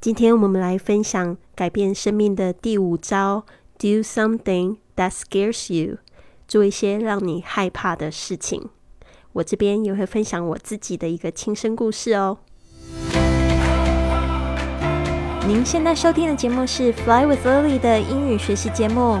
今天我们来分享改变生命的第五招：Do something that scares you，做一些让你害怕的事情。我这边也会分享我自己的一个亲身故事哦。您现在收听的节目是《Fly with Lily》的英语学习节目，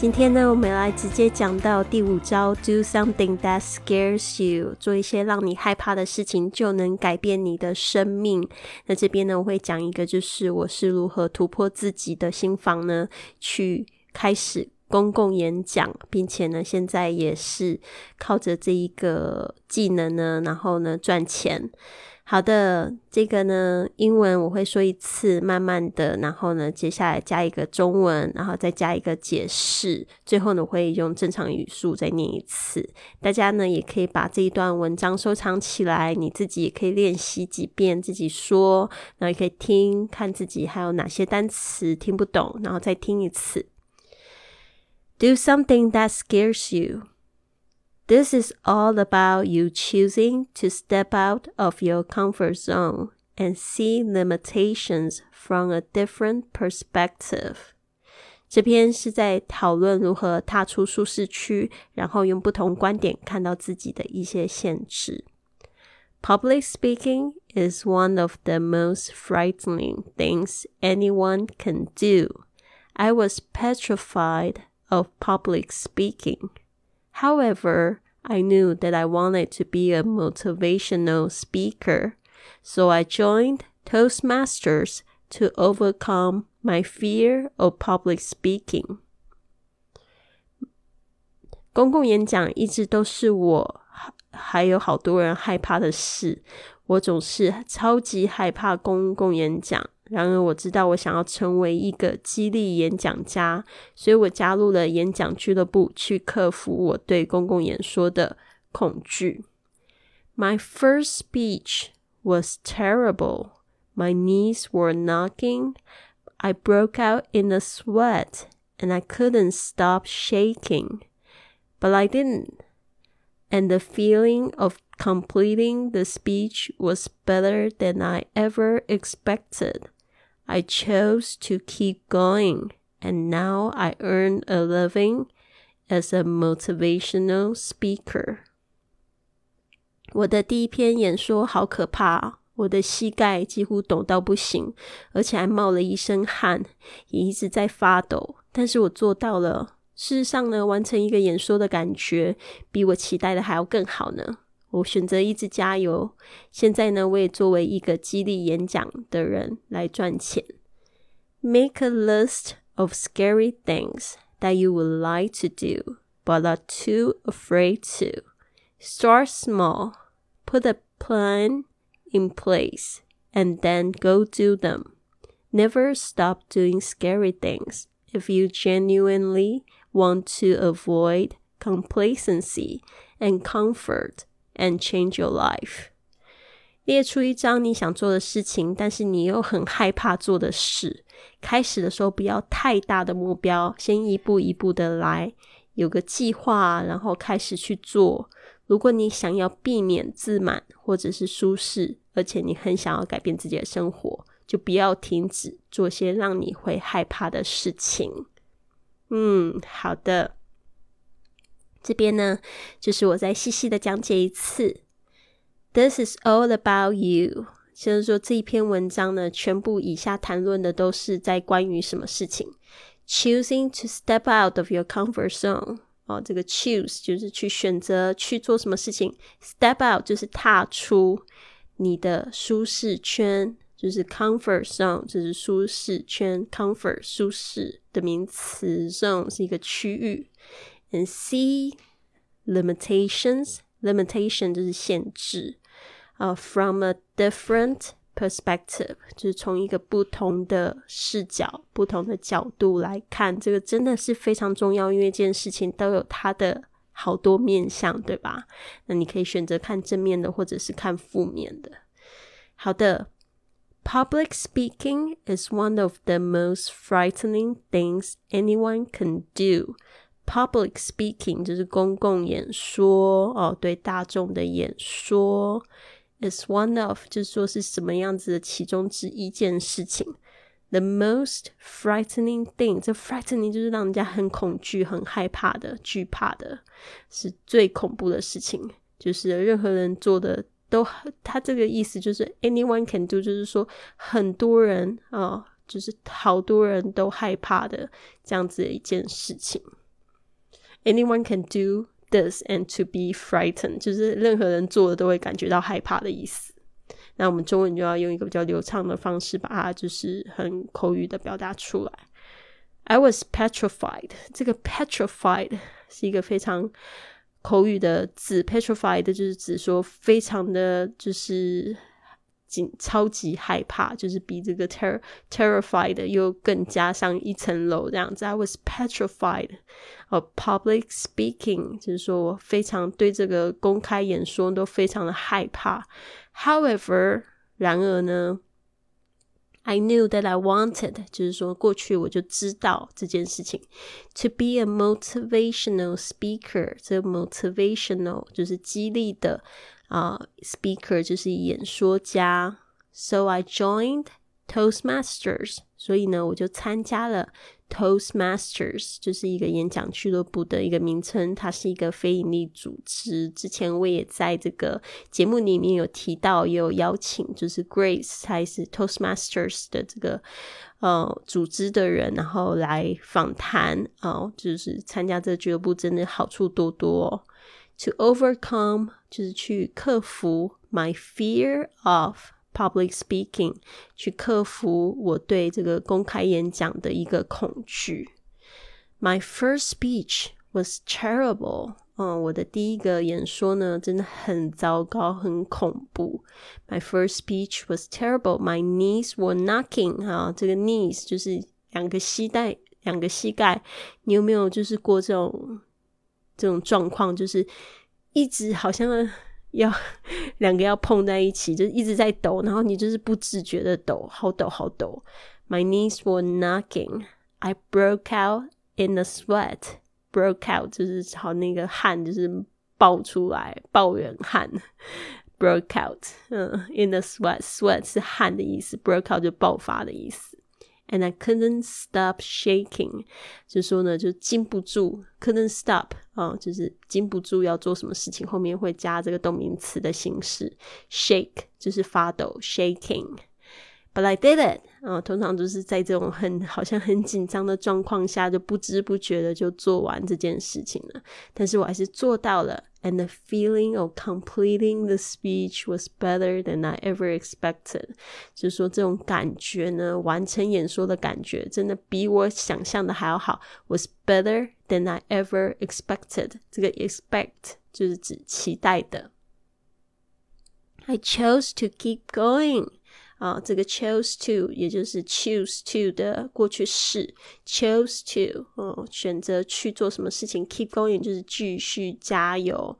今天呢，我们来直接讲到第五招：Do something that scares you，做一些让你害怕的事情，就能改变你的生命。那这边呢，我会讲一个，就是我是如何突破自己的心房呢，去开始公共演讲，并且呢，现在也是靠着这一个技能呢，然后呢赚钱。好的，这个呢，英文我会说一次，慢慢的，然后呢，接下来加一个中文，然后再加一个解释，最后呢，我会用正常语速再念一次。大家呢，也可以把这一段文章收藏起来，你自己也可以练习几遍，自己说，然后也可以听，看自己还有哪些单词听不懂，然后再听一次。Do something that scares you. This is all about you choosing to step out of your comfort zone and see limitations from a different perspective. 这篇是在讨论如何踏出舒适区，然后用不同观点看到自己的一些限制。Public speaking is one of the most frightening things anyone can do. I was petrified of public speaking. However, I knew that I wanted to be a motivational speaker, so I joined Toastmasters to overcome my fear of public speaking. 公共演讲一直都是我还有好多人害怕的事，我总是超级害怕公共演讲。 然而我知道我想要成为一个激励演讲家，所以我加入了演讲俱乐部，去克服我对公共演说的恐惧。My first speech was terrible. My knees were knocking. I broke out in a sweat and I couldn't stop shaking. But I didn't. And the feeling of completing the speech was better than I ever expected. I chose to keep going, and now I earn a living as a motivational speaker. 我的第一篇演说好可怕，我的膝盖几乎抖到不行，而且还冒了一身汗，也一直在发抖。但是我做到了。事实上呢，完成一个演说的感觉，比我期待的还要更好呢。我选择一直加油。现在呢，我也作为一个激励演讲的人来赚钱。Make a list of scary things that you would like to do but are too afraid to. Start small. Put a plan in place and then go do them. Never stop doing scary things if you genuinely want to avoid complacency and comfort and change your life. 列出一张你想做的事情，但是你又很害怕做的事。开始的时候不要太大的目标，先一步一步的来，有个计划，然后开始去做。如果你想要避免自满或者是舒适，而且你很想要改变自己的生活，就不要停止做些让你会害怕的事情。嗯，好的。这边呢，就是我再细细的讲解一次。This is all about you。就是说这一篇文章呢，全部以下谈论的都是在关于什么事情？Choosing to step out of your comfort zone。哦，这个 choose 就是去选择去做什么事情，step out 就是踏出你的舒适圈，就是 comfort zone 就是舒适圈，comfort 舒适的名词，zone 是一个区域。And see limitations，limitation 就是限制。呃，from a different perspective，就是从一个不同的视角、不同的角度来看，这个真的是非常重要，因为这件事情都有它的好多面向，对吧？那你可以选择看正面的，或者是看负面的。 好的，Public speaking is one of the most frightening things anyone can do. Public speaking 就是公共演说哦，对大众的演说。is one of 就是说是什么样子的其中之一件事情。The most frightening thing，这 frightening 就是让人家很恐惧、很害怕的、惧怕的，是最恐怖的事情。就是任何人做的都，他这个意思就是 anyone can do，就是说很多人啊，就是好多人都害怕的这样子的一件事情。Anyone can do this and to be frightened，就是任何人做的都会感觉到害怕的意思。那我们中文就要用一个比较流畅的方式把它就是很口语的表达出来。I was petrified，这个 petrified 是一个非常口语的字，petrified 就是指说非常的就是紧超级害怕，就是比这个 ter terrified 又更加上一层楼这样子。I was petrified of public speaking，就是说我非常对这个公开演说都非常的害怕。However，然而呢 ？I knew that I wanted，就是说过去我就知道这件事情。To be a motivational speaker，这 motivational 就是激励的啊、uh,，speaker 就是演说家。So I joined Toastmasters，所以呢，我就参加了 Toastmasters 就是一个演讲俱乐部的一个名称，它是一个非营利组织。之前我也在这个节目里面有提到，也有邀请，就是 Grace，她是 Toastmasters 的这个呃组织的人，然后来访谈哦，就是参加这个俱乐部真的好处多多、哦。To overcome 就是去克服 my fear of。Public speaking 去克服我对这个公开演讲的一个恐惧。My first speech was terrible。嗯，我的第一个演说呢，真的很糟糕，很恐怖。My first speech was terrible. My knees were knocking。哈，这个 knees 就是两个膝盖，两个膝盖。你有没有就是过这种这种状况？就是一直好像。要两个要碰在一起，就一直在抖，然后你就是不自觉的抖，好抖好抖。My knees were knocking. I broke out in a sweat. Broke out 就是好那个汗就是爆出来，爆人汗。Broke out，嗯，in a sweat，sweat 是汗的意思，broke out 就爆发的意思。And I couldn't stop shaking，就说呢，就禁不住，couldn't stop 啊，就是禁不住要做什么事情，后面会加这个动名词的形式，shake 就是发抖，shaking。But I did it 啊，通常都是在这种很好像很紧张的状况下，就不知不觉的就做完这件事情了。但是我还是做到了。And the feeling of completing the speech was better than I ever expected。就是说，这种感觉呢，完成演说的感觉，真的比我想象的还要好。Was better than I ever expected。这个 expect 就是指期待的。I chose to keep going。啊，这个 chose to 也就是 choose to 的过去式，chose to 哦，选择去做什么事情，keep going 就是继续加油，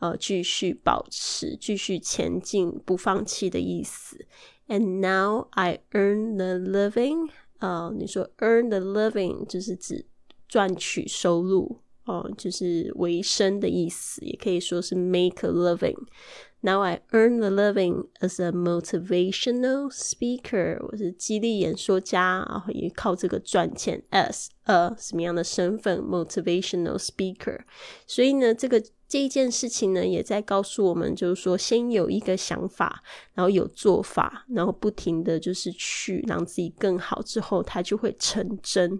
呃，继续保持，继续前进，不放弃的意思。And now I earn the living，啊，你说 earn the living 就是指赚取收入，哦，就是为生的意思，也可以说是 make a living。 Now I earn a living as a motivational speaker，我是激励演说家，然后也靠这个赚钱。As a 什么样的身份？Motivational speaker。所以呢，这个这一件事情呢，也在告诉我们，就是说，先有一个想法，然后有做法，然后不停的就是去让自己更好，之后它就会成真。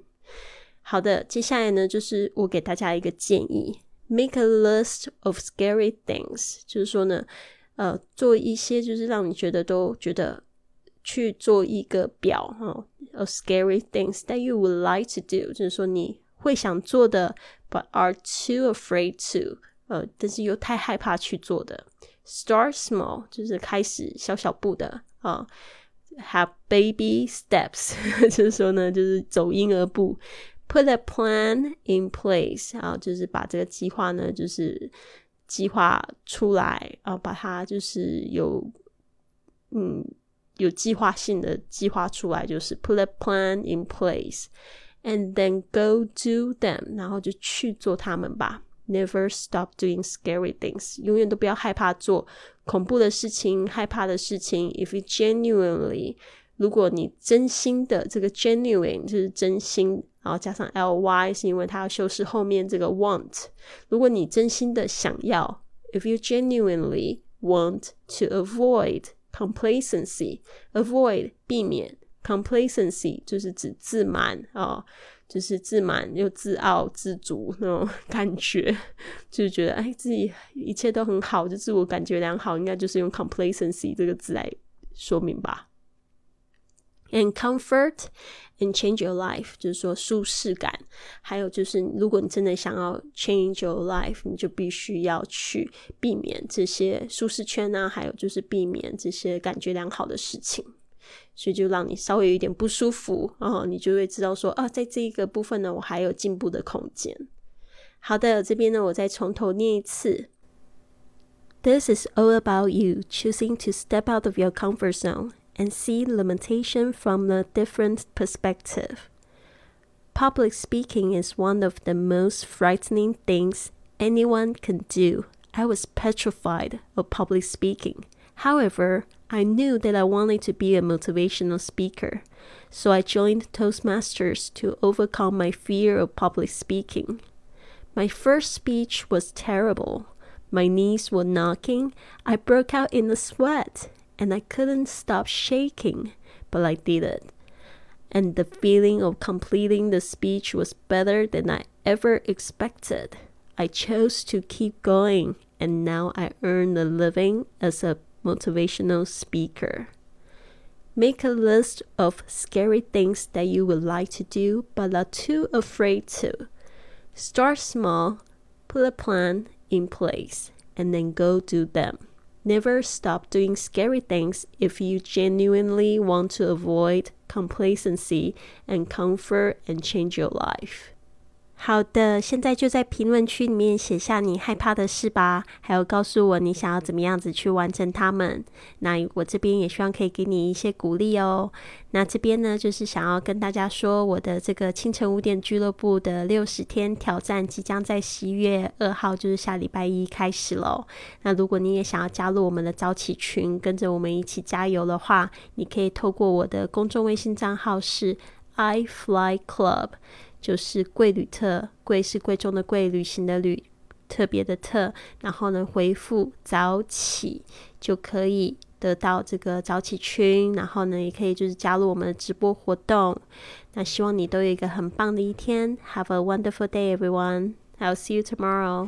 好的，接下来呢，就是我给大家一个建议。Make a list of scary things，就是说呢，呃，做一些就是让你觉得都觉得去做一个表哈，of scary things that you would like to do，就是说你会想做的，but are too afraid to，呃，但是又太害怕去做的。Start small，就是开始小小步的啊，have baby steps，就是说呢，就是走婴儿步。Put a plan in place 啊，就是把这个计划呢，就是计划出来啊，把它就是有嗯有计划性的计划出来，就是 put a plan in place and then go do them，然后就去做它们吧。Never stop doing scary things，永远都不要害怕做恐怖的事情、害怕的事情。If you genuinely，如果你真心的，这个 genuine 就是真心，然后加上 ly 是因为它要修饰后面这个 want。如果你真心的想要，If you genuinely want to avoid complacency，avoid 避免 complacency 就是指自满啊，就是自满又自傲自足那种感觉，就是觉得哎自己一切都很好，就自我感觉良好，应该就是用 complacency 这个字来说明吧。And comfort and change your life，就是说舒适感。还有就是，如果你真的想要 change your life，你就必须要去避免这些舒适圈啊，还有就是避免这些感觉良好的事情。所以就让你稍微有一点不舒服，然后你就会知道说啊，在这一个部分呢，我还有进步的空间。好的，这边呢，我再从头念一次。This is all about you choosing to step out of your comfort zone. And see limitation from a different perspective. Public speaking is one of the most frightening things anyone can do. I was petrified of public speaking. However, I knew that I wanted to be a motivational speaker, so I joined Toastmasters to overcome my fear of public speaking. My first speech was terrible. My knees were knocking. I broke out in a sweat and I couldn't stop shaking, but I did it. And the feeling of completing the speech was better than I ever expected. I chose to keep going, and now I earn a living as a motivational speaker. Make a list of scary things that you would like to do but are too afraid to. Start small, put a plan in place, and then go do them. Never stop doing scary things if you genuinely want to avoid complacency and comfort and change your life. 好的，现在就在评论区里面写下你害怕的事吧，还有告诉我你想要怎么样子去完成它们。那我这边也希望可以给你一些鼓励哦。那这边呢，就是想要跟大家说，我的这个清晨五点俱乐部的六十天挑战即将在十一月二号，就是下礼拜一开始喽。那如果你也想要加入我们的早起群，跟着我们一起加油的话，你可以透过我的公众微信账号是 i fly club。就是贵旅特，贵是贵重的贵，旅行的旅，特别的特。然后呢，回复早起就可以得到这个早起群。然后呢，也可以就是加入我们的直播活动。那希望你都有一个很棒的一天。Have a wonderful day, everyone. I'll see you tomorrow.